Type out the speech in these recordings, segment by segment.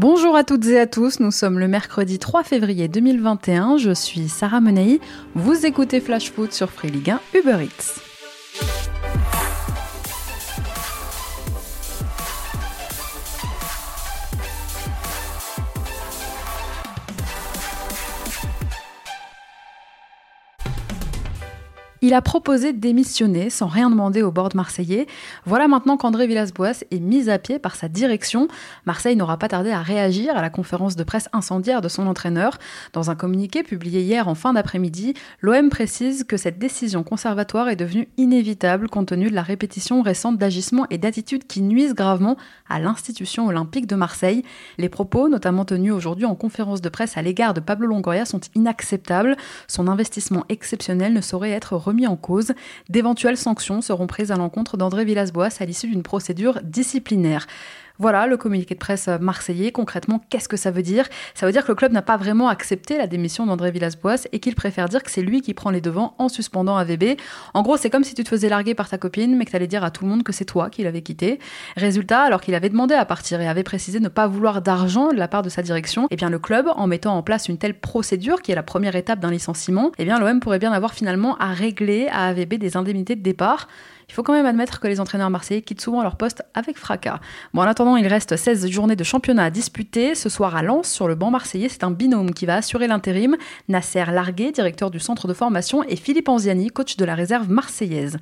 Bonjour à toutes et à tous, nous sommes le mercredi 3 février 2021, je suis Sarah Menei, vous écoutez Flash Foot sur Free Ligue 1 Uber Eats. Il a proposé de démissionner sans rien demander au board marseillais. Voilà maintenant qu'André Villas-Boas est mis à pied par sa direction. Marseille n'aura pas tardé à réagir à la conférence de presse incendiaire de son entraîneur. Dans un communiqué publié hier en fin d'après-midi, l'OM précise que cette décision conservatoire est devenue inévitable compte tenu de la répétition récente d'agissements et d'attitudes qui nuisent gravement à l'institution olympique de Marseille. Les propos, notamment tenus aujourd'hui en conférence de presse à l'égard de Pablo Longoria, sont inacceptables. Son investissement exceptionnel ne saurait être remis en cause. D'éventuelles sanctions seront prises à l'encontre d'André Villas-Boas à l'issue d'une procédure disciplinaire. Voilà le communiqué de presse marseillais. Concrètement, qu'est-ce que ça veut dire? Ça veut dire que le club n'a pas vraiment accepté la démission d'André Villas-Boas et qu'il préfère dire que c'est lui qui prend les devants en suspendant AVB. En gros, c'est comme si tu te faisais larguer par ta copine, mais que tu allais dire à tout le monde que c'est toi qui l'avais quitté. Résultat, alors qu'il avait demandé à partir et avait précisé ne pas vouloir d'argent de la part de sa direction, eh bien le club, en mettant en place une telle procédure qui est la première étape d'un licenciement, eh bien l'OM pourrait bien avoir finalement à régler à AVB des indemnités de départ. Il faut quand même admettre que les entraîneurs marseillais quittent souvent leur poste avec fracas. Bon, en attendant, il reste 16 journées de championnat à disputer. Ce soir à Lens, sur le banc marseillais, c'est un binôme qui va assurer l'intérim. Nasser Larguet, directeur du centre de formation, et Philippe Anziani, coach de la réserve marseillaise.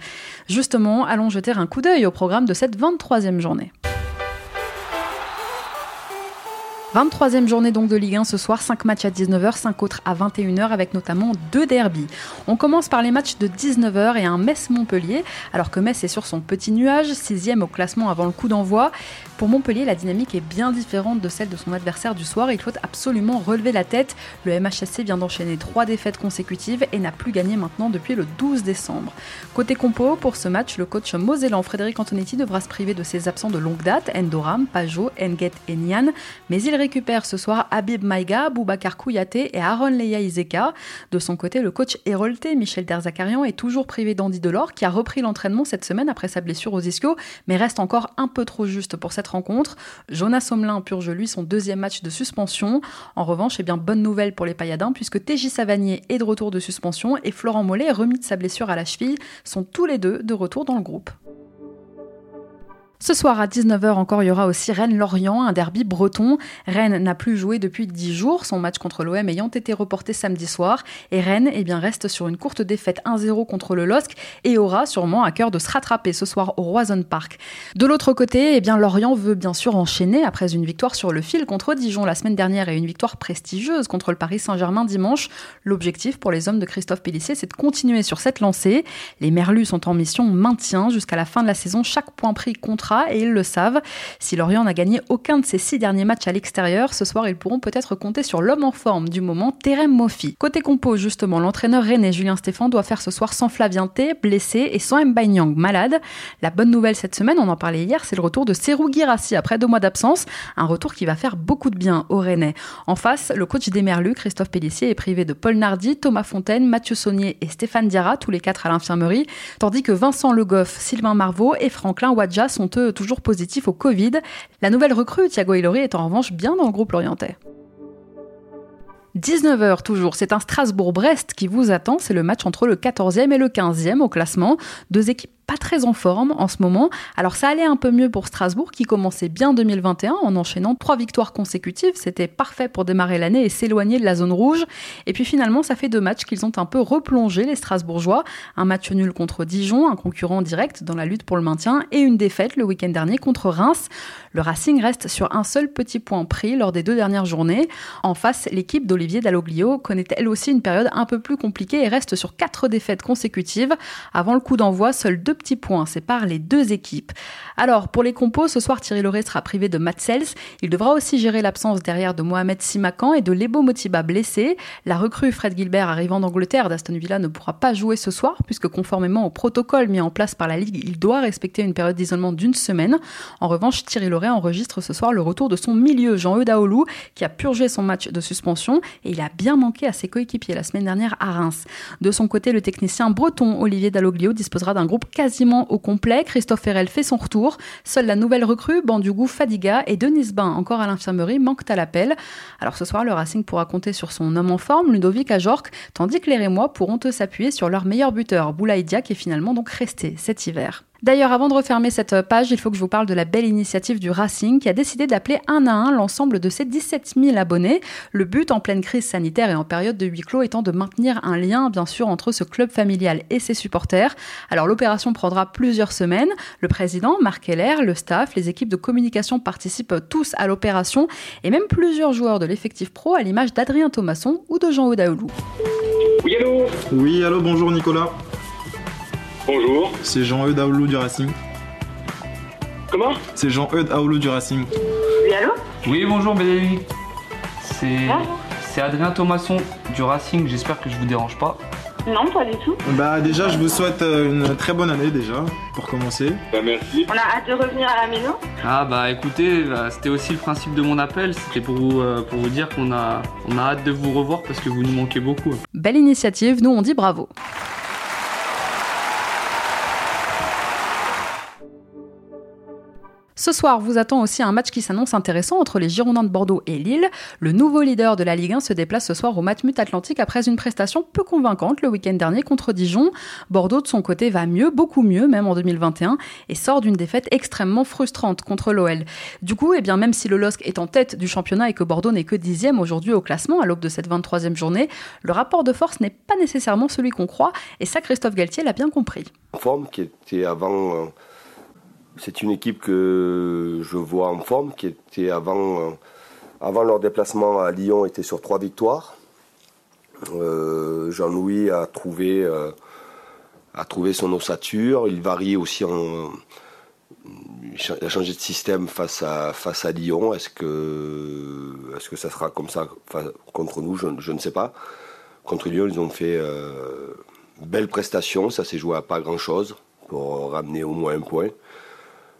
Justement, allons jeter un coup d'œil au programme de cette 23e journée. 23e journée donc de Ligue 1 ce soir, 5 matchs à 19h, 5 autres à 21h avec notamment deux derbies. On commence par les matchs de 19h et un Metz-Montpellier, alors que Metz est sur son petit nuage, 6 au classement avant le coup d'envoi. Pour Montpellier, la dynamique est bien différente de celle de son adversaire du soir. Il faut absolument relever la tête. Le MHSC vient d'enchaîner trois défaites consécutives et n'a plus gagné maintenant depuis le 12 décembre. Côté compo, pour ce match, le coach mosellan Frédéric Antonetti devra se priver de ses absents de longue date, Endoram, Pajot, Enget et Nian, mais il récupère ce soir Habib Maïga, Boubacar Kouyaté et Aaron Leia Izeka. De son côté, le coach hérolté Michel Derzakarian est toujours privé d'Andy Delors qui a repris l'entraînement cette semaine après sa blessure aux ischios, mais reste encore un peu trop juste pour cette rencontre. Jonas Somelin purge lui son deuxième match de suspension. En revanche, eh bien, bonne nouvelle pour les Payadins puisque TJ Savanier est de retour de suspension et Florent Mollet, remis de sa blessure à la cheville, sont tous les deux de retour dans le groupe. Ce soir à 19h encore, il y aura aussi Rennes-Lorient, un derby breton. Rennes n'a plus joué depuis 10 jours, son match contre l'OM ayant été reporté samedi soir. Et Rennes eh bien, reste sur une courte défaite 1-0 contre le LOSC et aura sûrement à cœur de se rattraper ce soir au Roison Park. De l'autre côté, eh bien, Lorient veut bien sûr enchaîner après une victoire sur le fil contre Dijon la semaine dernière et une victoire prestigieuse contre le Paris Saint-Germain dimanche. L'objectif pour les hommes de Christophe Pellissier, c'est de continuer sur cette lancée. Les Merlus sont en mission maintien jusqu'à la fin de la saison. Chaque point pris contre et ils le savent. Si Lorient n'a gagné aucun de ses six derniers matchs à l'extérieur, ce soir ils pourront peut-être compter sur l'homme en forme du moment, Terem Mofi. Côté compo, justement, l'entraîneur rennais Julien Stéphan doit faire ce soir sans Flavien T, blessé, et sans Mbanyang, malade. La bonne nouvelle cette semaine, on en parlait hier, c'est le retour de Serou Girassi après deux mois d'absence, un retour qui va faire beaucoup de bien au Rennais. En face, le coach des Merlus, Christophe Pellissier, est privé de Paul Nardi, Thomas Fontaine, Mathieu Saunier et Stéphane Diarra, tous les quatre à l'infirmerie, tandis que Vincent Le Goff, Sylvain Marvaux et Franklin Wadja sont toujours positifs au Covid. La nouvelle recrue, Thiago Ilori, est en revanche bien dans le groupe Lorientais. 19h toujours, c'est un Strasbourg-Brest qui vous attend, c'est le match entre le 14e et le 15e au classement. Deux équipes pas très en forme en ce moment. Alors ça allait un peu mieux pour Strasbourg qui commençait bien 2021 en enchaînant trois victoires consécutives. C'était parfait pour démarrer l'année et s'éloigner de la zone rouge. Et puis finalement, ça fait deux matchs qu'ils ont un peu replongé les Strasbourgeois. Un match nul contre Dijon, un concurrent direct dans la lutte pour le maintien, et une défaite le week-end dernier contre Reims. Le Racing reste sur un seul petit point pris lors des deux dernières journées. En face, l'équipe d'Olivier Dalloglio connaît elle aussi une période un peu plus compliquée et reste sur quatre défaites consécutives. Avant le coup d'envoi, seuls deux petits points séparent les deux équipes. Alors, pour les compos, ce soir, Thierry Loré sera privé de Matt Sells. Il devra aussi gérer l'absence derrière de Mohamed Simakan et de Lebo Motiba blessé. La recrue Fred Gilbert arrivant d'Angleterre d'Aston Villa ne pourra pas jouer ce soir puisque conformément au protocole mis en place par la Ligue, il doit respecter une période d'isolement d'une semaine. En revanche, Thierry Loré enregistre ce soir le retour de son milieu, Jean-Eudes Aoulou, qui a purgé son match de suspension et il a bien manqué à ses coéquipiers la semaine dernière à Reims. De son côté, le technicien breton Olivier Dalloglio disposera d'un groupe quasiment au complet. Christophe Ferrel fait son retour. Seule la nouvelle recrue, Bandugu Fadiga et Denis Bain, encore à l'infirmerie, manquent à l'appel. Alors ce soir, le Racing pourra compter sur son homme en forme, Ludovic Ajorc, tandis que les Rémois pourront eux s'appuyer sur leur meilleur buteur, Boulaïdia, qui est finalement donc resté cet hiver. D'ailleurs, avant de refermer cette page, il faut que je vous parle de la belle initiative du Racing qui a décidé d'appeler un à un l'ensemble de ses 17 000 abonnés. Le but en pleine crise sanitaire et en période de huis clos étant de maintenir un lien, bien sûr, entre ce club familial et ses supporters. Alors, l'opération prendra plusieurs semaines. Le président, Marc Heller, le staff, les équipes de communication participent tous à l'opération et même plusieurs joueurs de l'effectif pro à l'image d'Adrien Thomasson ou de Jean Odaoulou. Oui, allô? Oui, allô, bonjour Nicolas. Bonjour. C'est Jean-Eudes Aoulou du Racing. Comment C'est Jean-Eudes Aoulou du Racing. Oui, allô Oui, bonjour Bénélie. C'est Ah. c'est Adrien Thomasson du Racing, j'espère que je vous dérange pas. Non, pas du tout. Bah déjà, je vous souhaite euh, une très bonne année déjà, pour commencer. Bah merci. On a hâte de revenir à la maison. Ah bah écoutez, bah, c'était aussi le principe de mon appel, c'était pour vous, euh, pour vous dire qu'on a, on a hâte de vous revoir parce que vous nous manquez beaucoup. Belle initiative, nous on dit bravo. Ce soir, vous attend aussi un match qui s'annonce intéressant entre les Girondins de Bordeaux et Lille. Le nouveau leader de la Ligue 1 se déplace ce soir au Matmut Atlantique après une prestation peu convaincante le week-end dernier contre Dijon. Bordeaux, de son côté, va mieux, beaucoup mieux, même en 2021, et sort d'une défaite extrêmement frustrante contre l'OL. Du coup, eh bien, même si le LOSC est en tête du championnat et que Bordeaux n'est que dixième aujourd'hui au classement à l'aube de cette 23e journée, le rapport de force n'est pas nécessairement celui qu'on croit, et ça, Christophe Galtier l'a bien compris. forme, qui était avant. C'est une équipe que je vois en forme, qui était avant, euh, avant leur déplacement à Lyon, était sur trois victoires. Euh, Jean-Louis a trouvé, euh, a trouvé son ossature. Il varie aussi en. A changé de système face à, face à Lyon. Est-ce que, est que ça sera comme ça contre nous? Je, je ne sais pas. Contre Lyon, ils ont fait euh, belle prestation. Ça s'est joué à pas grand-chose pour ramener au moins un point.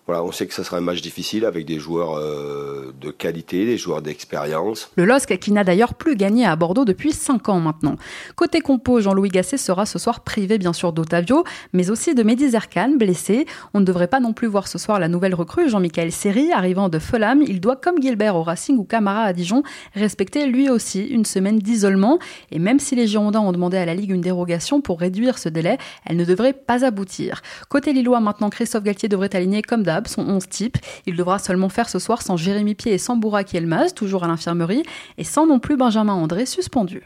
Voilà, on sait que ça sera un match difficile avec des joueurs euh, de qualité, des joueurs d'expérience. Le LOSC qui n'a d'ailleurs plus gagné à Bordeaux depuis 5 ans maintenant. Côté compo, Jean-Louis Gasset sera ce soir privé bien sûr d'Otavio, mais aussi de Mehdi Zerkan, blessé. On ne devrait pas non plus voir ce soir la nouvelle recrue, Jean-Michel Seri, arrivant de Fulham. Il doit, comme Gilbert au Racing ou Camara à Dijon, respecter lui aussi une semaine d'isolement. Et même si les Girondins ont demandé à la Ligue une dérogation pour réduire ce délai, elle ne devrait pas aboutir. Côté Lillois maintenant, Christophe Galtier devrait aligner comme d'hab son 11 type. Il devra seulement faire ce soir sans Jérémy Pied et sans Bourak Elmaz, toujours à l'infirmerie, et sans non plus Benjamin André suspendu.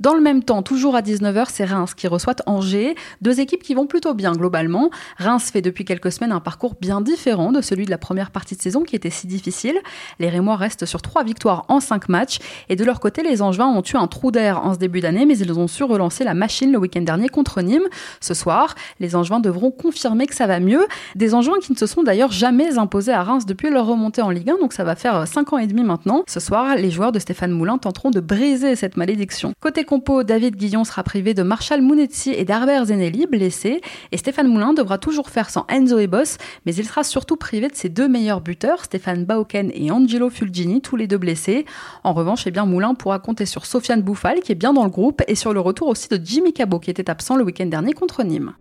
Dans le même temps, toujours à 19h, c'est Reims qui reçoit Angers, deux équipes qui vont plutôt bien globalement. Reims fait depuis quelques semaines un parcours bien différent de celui de la première partie de saison qui était si difficile. Les Rémois restent sur trois victoires en cinq matchs et de leur côté, les Angevins ont eu un trou d'air en ce début d'année, mais ils ont su relancer la machine le week-end dernier contre Nîmes. Ce soir, les Angevins devront confirmer que ça va mieux. Des Angevins qui ne se sont d'ailleurs jamais imposés à Reims depuis leur remontée en Ligue 1, donc ça va faire cinq ans et demi maintenant. Ce soir, les joueurs de Stéphane Moulin tenteront de briser cette malédiction. Côté compo, David Guillon sera privé de Marshall Mounetzi et d'Herbert Zenelli, blessés, et Stéphane Moulin devra toujours faire sans Enzo Ebos, mais il sera surtout privé de ses deux meilleurs buteurs, Stéphane Bauken et Angelo Fulgini, tous les deux blessés. En revanche, eh bien, Moulin pourra compter sur Sofiane Bouffal, qui est bien dans le groupe, et sur le retour aussi de Jimmy Cabot, qui était absent le week-end dernier contre Nîmes.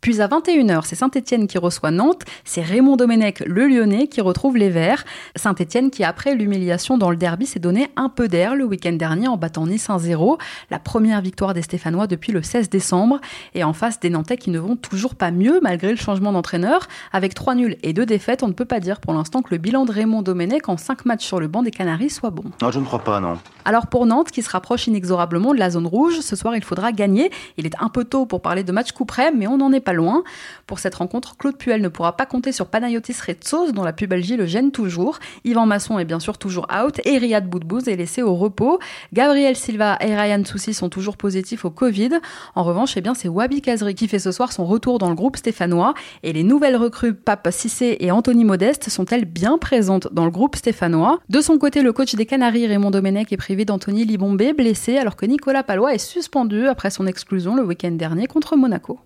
Puis à 21h, c'est Saint-Etienne qui reçoit Nantes, c'est Raymond Domenech, le Lyonnais, qui retrouve les Verts. Saint-Etienne qui, après l'humiliation dans le derby, s'est donné un peu d'air le week-end dernier en battant Nice 1-0, la première victoire des Stéphanois depuis le 16 décembre, et en face des Nantais qui ne vont toujours pas mieux malgré le changement d'entraîneur. Avec 3 nuls et 2 défaites, on ne peut pas dire pour l'instant que le bilan de Raymond Domenech en 5 matchs sur le banc des Canaries soit bon. Non, je ne crois pas, non. Alors pour Nantes, qui se rapproche inexorablement de la zone rouge, ce soir il faudra gagner. Il est un peu tôt pour parler de match coup près, mais on n'en est pas loin. Pour cette rencontre, Claude Puel ne pourra pas compter sur Panayotis Retsos, dont la pubalgie le gêne toujours. Yvan Masson est bien sûr toujours out, et Riyad Boudbouz est laissé au repos. Gabriel Silva et Ryan Soussi sont toujours positifs au Covid. En revanche, eh bien, c'est Wabi Kazri qui fait ce soir son retour dans le groupe stéphanois, et les nouvelles recrues Pape Cissé et Anthony Modeste sont-elles bien présentes dans le groupe stéphanois. De son côté, le coach des Canaries, Raymond Domenech, est privé d'Anthony Libombé, blessé, alors que Nicolas Palois est suspendu après son exclusion le week-end dernier contre Monaco.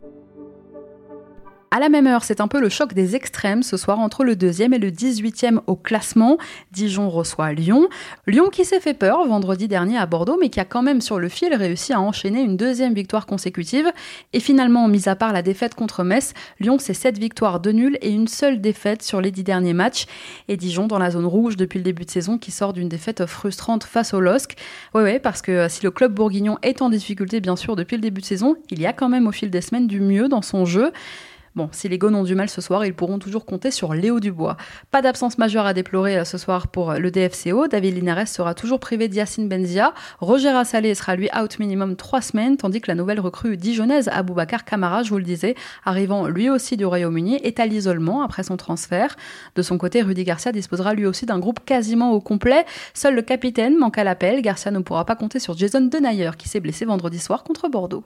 À la même heure, c'est un peu le choc des extrêmes ce soir entre le deuxième et le 18e au classement. Dijon reçoit Lyon. Lyon qui s'est fait peur vendredi dernier à Bordeaux, mais qui a quand même sur le fil réussi à enchaîner une deuxième victoire consécutive. Et finalement, mis à part la défaite contre Metz, Lyon c'est 7 victoires, de nuls et une seule défaite sur les 10 derniers matchs. Et Dijon dans la zone rouge depuis le début de saison qui sort d'une défaite frustrante face au LOSC. Oui, oui, parce que si le club bourguignon est en difficulté bien sûr depuis le début de saison, il y a quand même au fil des semaines du mieux dans son jeu. Bon, si les Gones ont du mal ce soir, ils pourront toujours compter sur Léo Dubois. Pas d'absence majeure à déplorer euh, ce soir pour euh, le DFCO. David Linares sera toujours privé d'Yacine Benzia. Roger Assalé sera lui out minimum trois semaines, tandis que la nouvelle recrue dijonnaise Aboubacar Kamara, je vous le disais, arrivant lui aussi du Royaume-Uni, est à l'isolement après son transfert. De son côté, Rudy Garcia disposera lui aussi d'un groupe quasiment au complet. Seul le capitaine manque à l'appel. Garcia ne pourra pas compter sur Jason Denayer qui s'est blessé vendredi soir contre Bordeaux.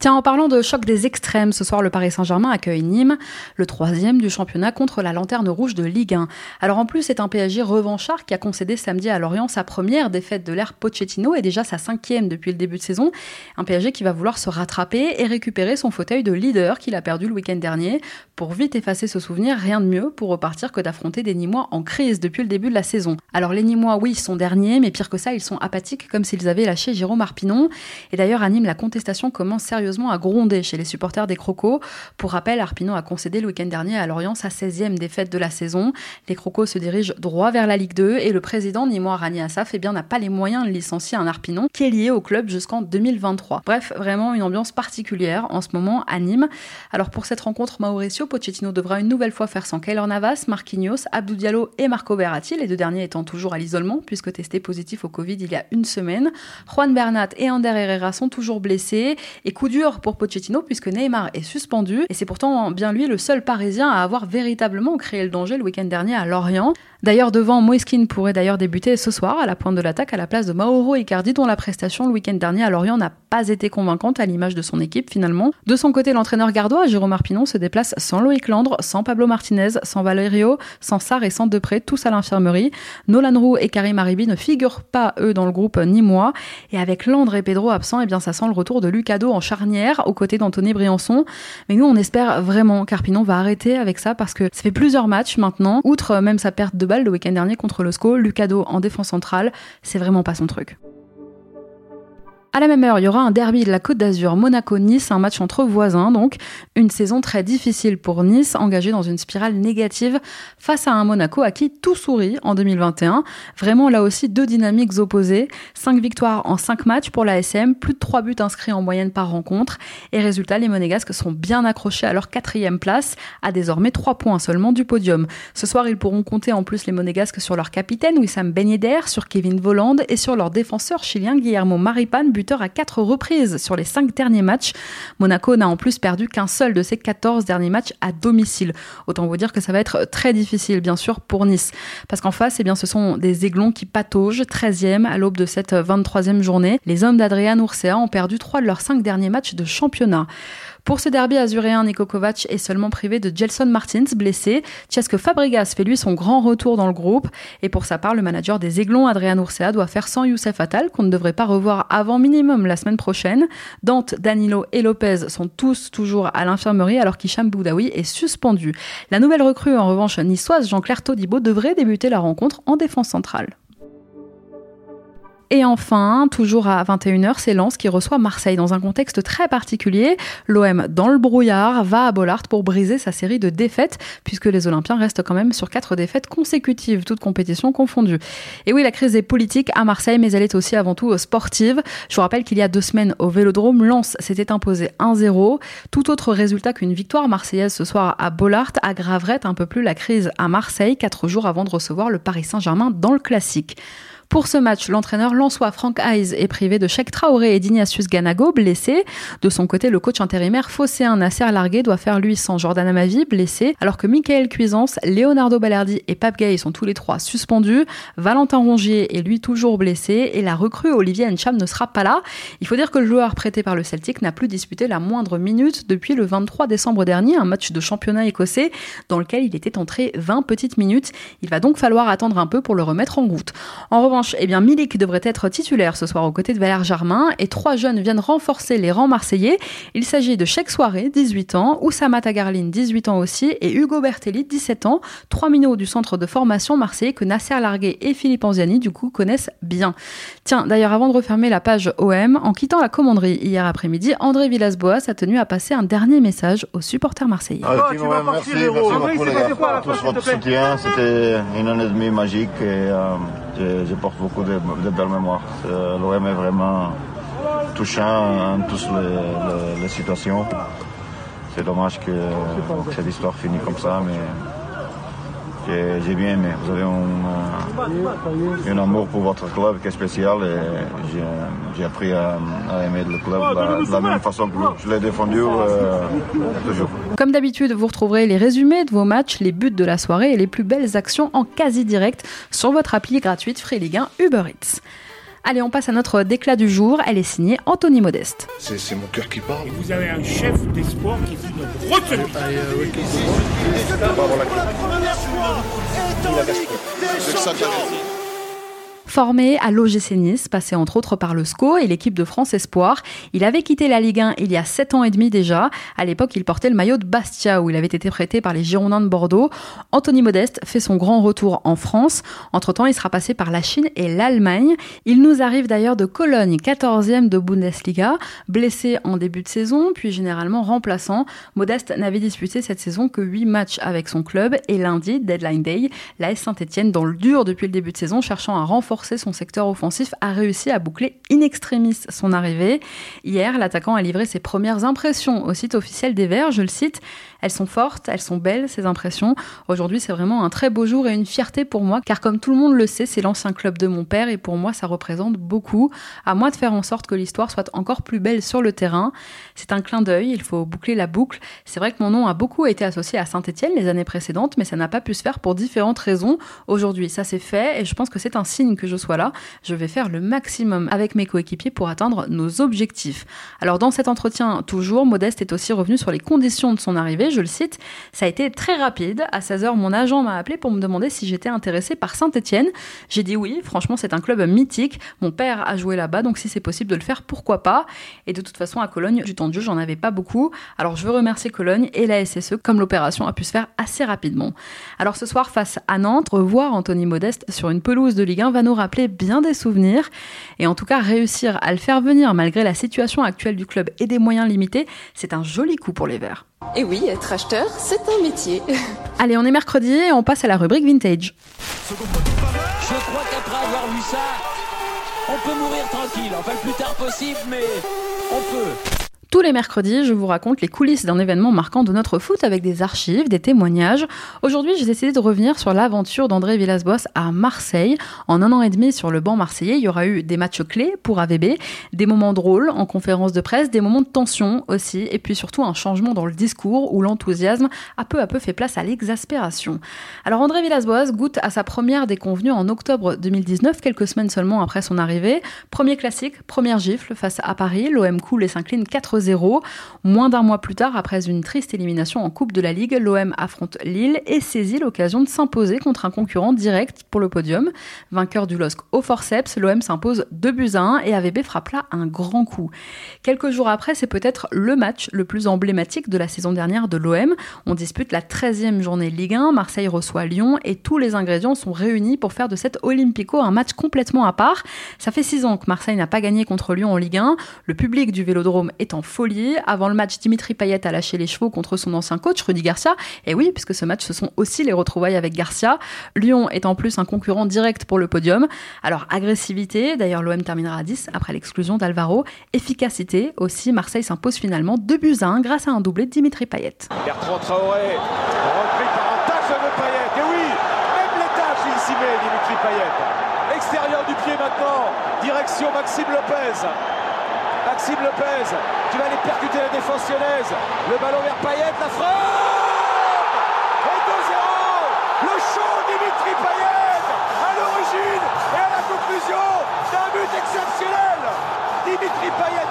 Tiens, en parlant de choc des extrêmes, ce soir le Paris Saint-Germain accueille Nîmes, le troisième du championnat contre la lanterne rouge de Ligue 1. Alors en plus, c'est un PSG revanchard qui a concédé samedi à Lorient sa première défaite de l'ère Pochettino et déjà sa cinquième depuis le début de saison. Un PSG qui va vouloir se rattraper et récupérer son fauteuil de leader qu'il a perdu le week-end dernier. Pour vite effacer ce souvenir, rien de mieux pour repartir que d'affronter des Nîmois en crise depuis le début de la saison. Alors les Nîmois, oui, sont derniers, mais pire que ça, ils sont apathiques comme s'ils avaient lâché Jérôme Arpinon. Et d'ailleurs, à Nîmes, la contestation commence sérieusement à gronder chez les supporters des Crocos. Pour rappel, Arpino a concédé le week-end dernier à Lorient sa 16e défaite de la saison. Les Crocos se dirigent droit vers la Ligue 2 et le président Nîmois Rani Assaf eh n'a pas les moyens de licencier un Arpinon qui est lié au club jusqu'en 2023. Bref, vraiment une ambiance particulière en ce moment à Nîmes. Alors pour cette rencontre, Mauricio Pochettino devra une nouvelle fois faire sans Kaylor Navas, Marquinhos, Abdou Diallo et Marco Verratti, les deux derniers étant toujours à l'isolement puisque testés positifs au Covid il y a une semaine. Juan Bernat et Ander Herrera sont toujours blessés et coup dur pour Pochettino puisque Neymar est suspendu et c'est pourtant bien lui le seul Parisien à avoir véritablement créé le danger le week-end dernier à Lorient. D'ailleurs, devant Moiskin pourrait d'ailleurs débuter ce soir à la pointe de l'attaque à la place de Mauro Icardi, dont la prestation le week-end dernier à Lorient n'a pas été convaincante à l'image de son équipe finalement. De son côté, l'entraîneur gardois, Jérôme Arpinon, se déplace sans Loïc Landre, sans Pablo Martinez, sans Valerio, sans Sarr et sans Depré, tous à l'infirmerie. Nolan Roux et Karim Aribi ne figurent pas, eux, dans le groupe ni moi. Et avec Landre et Pedro absents, eh bien, ça sent le retour de Lucado en charnière, aux côtés d'Anthony Briançon. Mais nous, on espère vraiment qu'Arpinon va arrêter avec ça parce que ça fait plusieurs matchs maintenant. Outre même sa perte de le week-end dernier contre le SCO. Lucado en défense centrale, c'est vraiment pas son truc. À la même heure, il y aura un derby de la Côte d'Azur, Monaco-Nice, un match entre voisins, donc une saison très difficile pour Nice, engagée dans une spirale négative face à un Monaco à qui tout sourit en 2021. Vraiment là aussi deux dynamiques opposées. Cinq victoires en cinq matchs pour la SM, plus de trois buts inscrits en moyenne par rencontre. Et résultat, les Monégasques sont bien accrochés à leur quatrième place, à désormais trois points seulement du podium. Ce soir, ils pourront compter en plus les Monégasques sur leur capitaine Wissam Ben sur Kevin Voland et sur leur défenseur chilien Guillermo Maripan, à quatre reprises sur les cinq derniers matchs. Monaco n'a en plus perdu qu'un seul de ses 14 derniers matchs à domicile. Autant vous dire que ça va être très difficile, bien sûr, pour Nice. Parce qu'en face, eh bien, ce sont des aiglons qui pataugent, 13e à l'aube de cette 23e journée. Les hommes d'Adrian Urcea ont perdu trois de leurs cinq derniers matchs de championnat. Pour ce derby azuréen, Niko Kovac est seulement privé de Gelson Martins, blessé. Chesque Fabregas fait lui son grand retour dans le groupe. Et pour sa part, le manager des Aiglons, Adrian Urcea, doit faire sans Youssef Attal, qu'on ne devrait pas revoir avant minimum la semaine prochaine. Dante, Danilo et Lopez sont tous toujours à l'infirmerie, alors qu'Hicham Boudaoui est suspendu. La nouvelle recrue, en revanche, niçoise, Jean-Claire Todibo, devrait débuter la rencontre en défense centrale. Et enfin, toujours à 21h, c'est Lens qui reçoit Marseille dans un contexte très particulier. L'OM, dans le brouillard, va à Bollard pour briser sa série de défaites, puisque les Olympiens restent quand même sur quatre défaites consécutives, toutes compétitions confondues. Et oui, la crise est politique à Marseille, mais elle est aussi avant tout sportive. Je vous rappelle qu'il y a deux semaines au Vélodrome, Lens s'était imposé 1-0. Tout autre résultat qu'une victoire marseillaise ce soir à Bollard aggraverait un peu plus la crise à Marseille, quatre jours avant de recevoir le Paris Saint-Germain dans le classique. Pour ce match, l'entraîneur lançois Frank Hayes est privé de Sheikh Traoré et d'Ignatius Ganago, blessés. De son côté, le coach intérimaire phocéen Nasser Largué doit faire lui sans Jordan Amavi, blessé, alors que Michael Cuisance, Leonardo Balerdi et Pape Gay sont tous les trois suspendus. Valentin Rongier est lui toujours blessé et la recrue Olivier Encham ne sera pas là. Il faut dire que le joueur prêté par le Celtic n'a plus disputé la moindre minute depuis le 23 décembre dernier, un match de championnat écossais dans lequel il était entré 20 petites minutes. Il va donc falloir attendre un peu pour le remettre en route. En revanche, revanche, eh bien, Milik devrait être titulaire ce soir aux côtés de Valère Germain et trois jeunes viennent renforcer les rangs marseillais. Il s'agit de Cheikh Soiré, 18 ans, Oussama Tagarlin, 18 ans aussi, et Hugo Bertelli, 17 ans, trois minots du centre de formation marseillais que Nasser Larguet et Philippe Anziani, du coup, connaissent bien. Tiens, d'ailleurs, avant de refermer la page OM, en quittant la commanderie hier après-midi, André Villas-Boas a tenu à passer un dernier message aux supporters marseillais. Ah, merci, merci beaucoup les gars pour tout votre soutien. C'était une année et demie magique et euh, je, porte beaucoup de, belles mémoires. L'OM est vraiment touchant en toutes les, situations. C'est dommage que, cette histoire finisse comme ça, j'ai bien aimé. Vous avez un, un, amour pour votre club qui est spécial et j'ai appris à, aimer le club de la, de la même façon que je l'ai défendu euh, toujours. Comme d'habitude, vous retrouverez les résumés de vos matchs, les buts de la soirée et les plus belles actions en quasi direct sur votre appli gratuite Free Ligue 1 Uber Eats. Allez, on passe à notre déclat du jour. Elle est signée Anthony Modeste. C'est mon cœur qui parle. Et vous avez un chef d'espoir qui fait notre retenue. Formé à l'OGC Nice, passé entre autres par le SCO et l'équipe de France Espoir, il avait quitté la Ligue 1 il y a 7 ans et demi déjà. À l'époque, il portait le maillot de Bastia où il avait été prêté par les Girondins de Bordeaux. Anthony Modeste fait son grand retour en France. Entre-temps, il sera passé par la Chine et l'Allemagne. Il nous arrive d'ailleurs de Cologne, 14e de Bundesliga, blessé en début de saison, puis généralement remplaçant. Modeste n'avait disputé cette saison que 8 matchs avec son club et lundi, deadline day, la S Saint-Etienne dans le dur depuis le début de saison, cherchant à renforcer son secteur offensif, a réussi à boucler in extremis son arrivée. Hier, l'attaquant a livré ses premières impressions au site officiel des Verts, je le cite. Elles sont fortes, elles sont belles, ces impressions. Aujourd'hui, c'est vraiment un très beau jour et une fierté pour moi, car comme tout le monde le sait, c'est l'ancien club de mon père et pour moi, ça représente beaucoup. À moi de faire en sorte que l'histoire soit encore plus belle sur le terrain. C'est un clin d'œil, il faut boucler la boucle. C'est vrai que mon nom a beaucoup été associé à Saint-Etienne les années précédentes, mais ça n'a pas pu se faire pour différentes raisons. Aujourd'hui, ça s'est fait et je pense que c'est un signe que je sois là. Je vais faire le maximum avec mes coéquipiers pour atteindre nos objectifs. Alors dans cet entretien, toujours, Modeste est aussi revenu sur les conditions de son arrivée je le cite, ça a été très rapide. À 16h, mon agent m'a appelé pour me demander si j'étais intéressé par Saint-Etienne. J'ai dit oui, franchement, c'est un club mythique. Mon père a joué là-bas, donc si c'est possible de le faire, pourquoi pas? Et de toute façon, à Cologne, du temps de jeu, j'en avais pas beaucoup. Alors je veux remercier Cologne et la SSE, comme l'opération a pu se faire assez rapidement. Alors ce soir, face à Nantes, revoir Anthony Modeste sur une pelouse de Ligue 1 va nous rappeler bien des souvenirs. Et en tout cas, réussir à le faire venir malgré la situation actuelle du club et des moyens limités, c'est un joli coup pour les Verts. Et oui, être acheteur, c'est un métier. Allez, on est mercredi et on passe à la rubrique vintage. Je crois qu'après avoir vu ça, on peut mourir tranquille. Enfin, le plus tard possible, mais on peut. Tous les mercredis, je vous raconte les coulisses d'un événement marquant de notre foot avec des archives, des témoignages. Aujourd'hui, j'ai décidé de revenir sur l'aventure d'André Villas-Boas à Marseille. En un an et demi sur le banc marseillais, il y aura eu des matchs clés pour AVB, des moments drôles en conférence de presse, des moments de tension aussi, et puis surtout un changement dans le discours où l'enthousiasme a peu à peu fait place à l'exaspération. Alors André Villas-Boas goûte à sa première déconvenue en octobre 2019, quelques semaines seulement après son arrivée. Premier classique, première gifle face à Paris, l'OM coule et s'incline 4 0 Moins d'un mois plus tard, après une triste élimination en Coupe de la Ligue, l'OM affronte Lille et saisit l'occasion de s'imposer contre un concurrent direct pour le podium. Vainqueur du LOSC au forceps, l'OM s'impose 2 buts à 1 et AVB frappe là un grand coup. Quelques jours après, c'est peut-être le match le plus emblématique de la saison dernière de l'OM. On dispute la 13e journée Ligue 1, Marseille reçoit Lyon et tous les ingrédients sont réunis pour faire de cet Olympico un match complètement à part. Ça fait 6 ans que Marseille n'a pas gagné contre Lyon en Ligue 1. Le public du Vélodrome est en folie. Avant le match, Dimitri Payet a lâché les chevaux contre son ancien coach, Rudy Garcia. Et oui, puisque ce match, ce sont aussi les retrouvailles avec Garcia. Lyon est en plus un concurrent direct pour le podium. Alors, agressivité, d'ailleurs, l'OM terminera à 10 après l'exclusion d'Alvaro. Efficacité aussi, Marseille s'impose finalement 2 buts à 1 grâce à un doublé de Dimitri Payet. Bertrand Traoré, repris par un tacle de Payet. Et oui, même les tâches, il s'y met, Dimitri Payet. Extérieur du pied maintenant, direction Maxime Lopez. Maxime Lopez qui va aller percuter la défense lyonnaise. Le ballon vers Payet, la frappe Et 2-0 Le show Dimitri Payet à l'origine et à la conclusion d'un but exceptionnel Dimitri Payet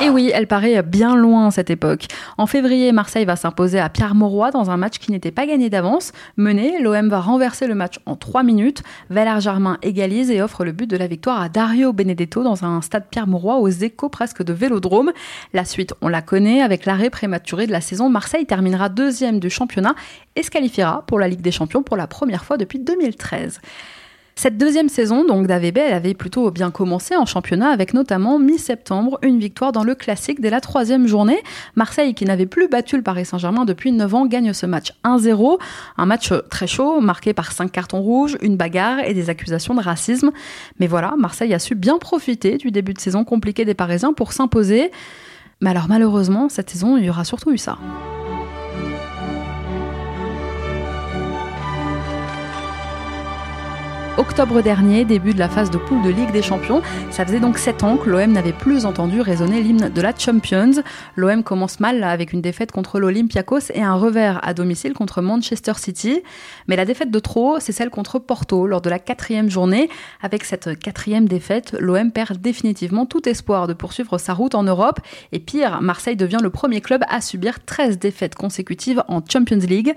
Et oui, elle paraît bien loin cette époque. En février, Marseille va s'imposer à Pierre Mauroy dans un match qui n'était pas gagné d'avance. Mené, l'OM va renverser le match en 3 minutes. Valère Germain égalise et offre le but de la victoire à Dario Benedetto dans un stade Pierre Mauroy aux échos presque de Vélodrome. La suite, on la connaît. Avec l'arrêt prématuré de la saison, Marseille terminera deuxième du championnat et se qualifiera pour la Ligue des Champions pour la première fois depuis 2013. Cette deuxième saison donc d'AVB, avait plutôt bien commencé en championnat avec notamment mi-septembre une victoire dans le classique dès la troisième journée. Marseille, qui n'avait plus battu le Paris Saint-Germain depuis 9 ans, gagne ce match 1-0. Un match très chaud, marqué par cinq cartons rouges, une bagarre et des accusations de racisme. Mais voilà, Marseille a su bien profiter du début de saison compliqué des Parisiens pour s'imposer. Mais alors malheureusement, cette saison, il y aura surtout eu ça. Octobre dernier, début de la phase de poule de Ligue des Champions. Ça faisait donc 7 ans que l'OM n'avait plus entendu résonner l'hymne de la Champions. L'OM commence mal avec une défaite contre l'Olympiakos et un revers à domicile contre Manchester City. Mais la défaite de trop, c'est celle contre Porto lors de la quatrième journée. Avec cette quatrième défaite, l'OM perd définitivement tout espoir de poursuivre sa route en Europe. Et pire, Marseille devient le premier club à subir 13 défaites consécutives en Champions League.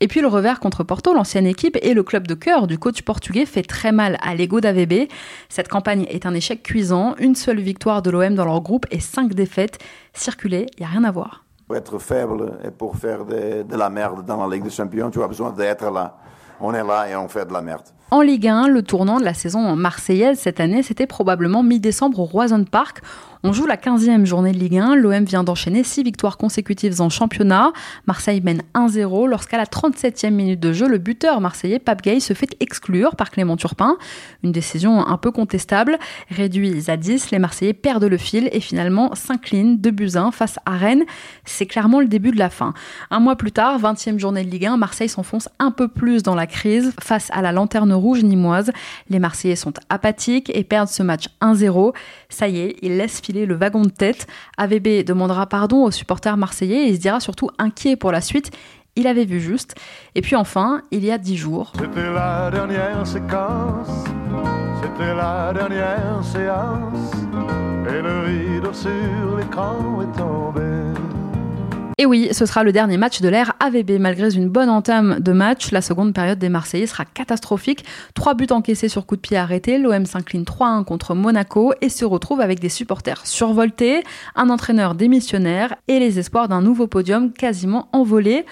Et puis le revers contre Porto, l'ancienne équipe et le club de cœur du coach portugais fait très mal à l'ego d'AVB. Cette campagne est un échec cuisant, une seule victoire de l'OM dans leur groupe et cinq défaites. Circuler, il n'y a rien à voir. Pour être faible et pour faire de, de la merde dans la Ligue des Champions, tu as besoin d'être là. On est là et on fait de la merde. En Ligue 1, le tournant de la saison marseillaise cette année, c'était probablement mi-décembre au Roison Park. On joue la 15e journée de Ligue 1. L'OM vient d'enchaîner 6 victoires consécutives en championnat. Marseille mène 1-0 lorsqu'à la 37e minute de jeu, le buteur marseillais Pape Gay se fait exclure par Clément Turpin. Une décision un peu contestable. Réduits à 10, les Marseillais perdent le fil et finalement s'inclinent de buts 1 face à Rennes. C'est clairement le début de la fin. Un mois plus tard, 20e journée de Ligue 1, Marseille s'enfonce un peu plus dans la crise face à la lanterne rouge nimoise. Les Marseillais sont apathiques et perdent ce match 1-0. Ça y est, ils laissent filer le wagon de tête. AVB demandera pardon aux supporters marseillais et se dira surtout inquiet pour la suite. Il avait vu juste. Et puis enfin, il y a dix jours. C'était la dernière séquence, c'était la dernière séance. Et oui, ce sera le dernier match de l'ère AVB. Malgré une bonne entame de match, la seconde période des Marseillais sera catastrophique. Trois buts encaissés sur coup de pied arrêté. L'OM s'incline 3-1 contre Monaco et se retrouve avec des supporters survoltés, un entraîneur démissionnaire et les espoirs d'un nouveau podium quasiment envolé.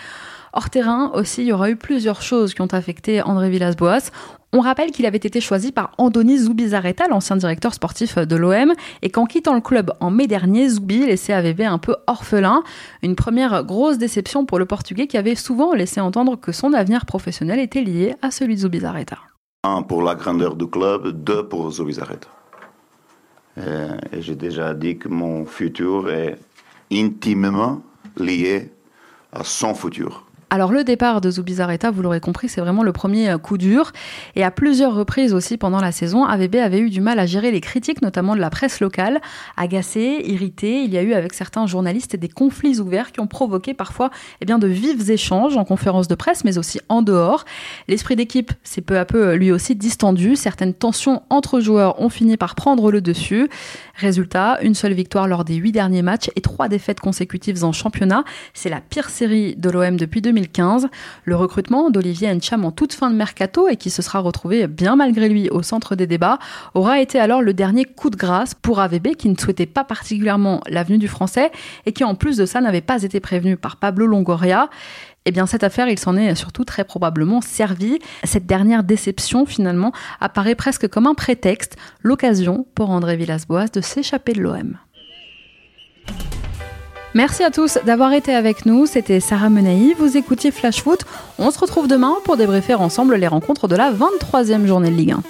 Hors terrain aussi, il y aura eu plusieurs choses qui ont affecté André Villas-Boas. On rappelle qu'il avait été choisi par Andoni Zubizarreta, l'ancien directeur sportif de l'OM, et qu'en quittant le club en mai dernier, Zubi laissait AVB un peu orphelin. Une première grosse déception pour le Portugais qui avait souvent laissé entendre que son avenir professionnel était lié à celui de Zubizarreta. Un pour la grandeur du club, deux pour Zubizarreta. Et, et j'ai déjà dit que mon futur est intimement lié à son futur. Alors le départ de Zubizarreta, vous l'aurez compris, c'est vraiment le premier euh, coup dur. Et à plusieurs reprises aussi pendant la saison, AVB avait eu du mal à gérer les critiques, notamment de la presse locale. Agacé, irrité, il y a eu avec certains journalistes des conflits ouverts qui ont provoqué parfois eh bien, de vifs échanges en conférence de presse, mais aussi en dehors. L'esprit d'équipe s'est peu à peu lui aussi distendu. Certaines tensions entre joueurs ont fini par prendre le dessus. Résultat, une seule victoire lors des huit derniers matchs et trois défaites consécutives en championnat. C'est la pire série de l'OM depuis 2000 le recrutement d'Olivier Encham en toute fin de mercato et qui se sera retrouvé bien malgré lui au centre des débats aura été alors le dernier coup de grâce pour AVB qui ne souhaitait pas particulièrement l'avenue du français et qui en plus de ça n'avait pas été prévenu par Pablo Longoria. Eh bien, cette affaire, il s'en est surtout très probablement servi. Cette dernière déception, finalement, apparaît presque comme un prétexte, l'occasion pour André Villas-Boas de s'échapper de l'OM. Merci à tous d'avoir été avec nous. C'était Sarah Menaï. Vous écoutiez Flash Foot. On se retrouve demain pour débriefer ensemble les rencontres de la 23e journée de Ligue 1.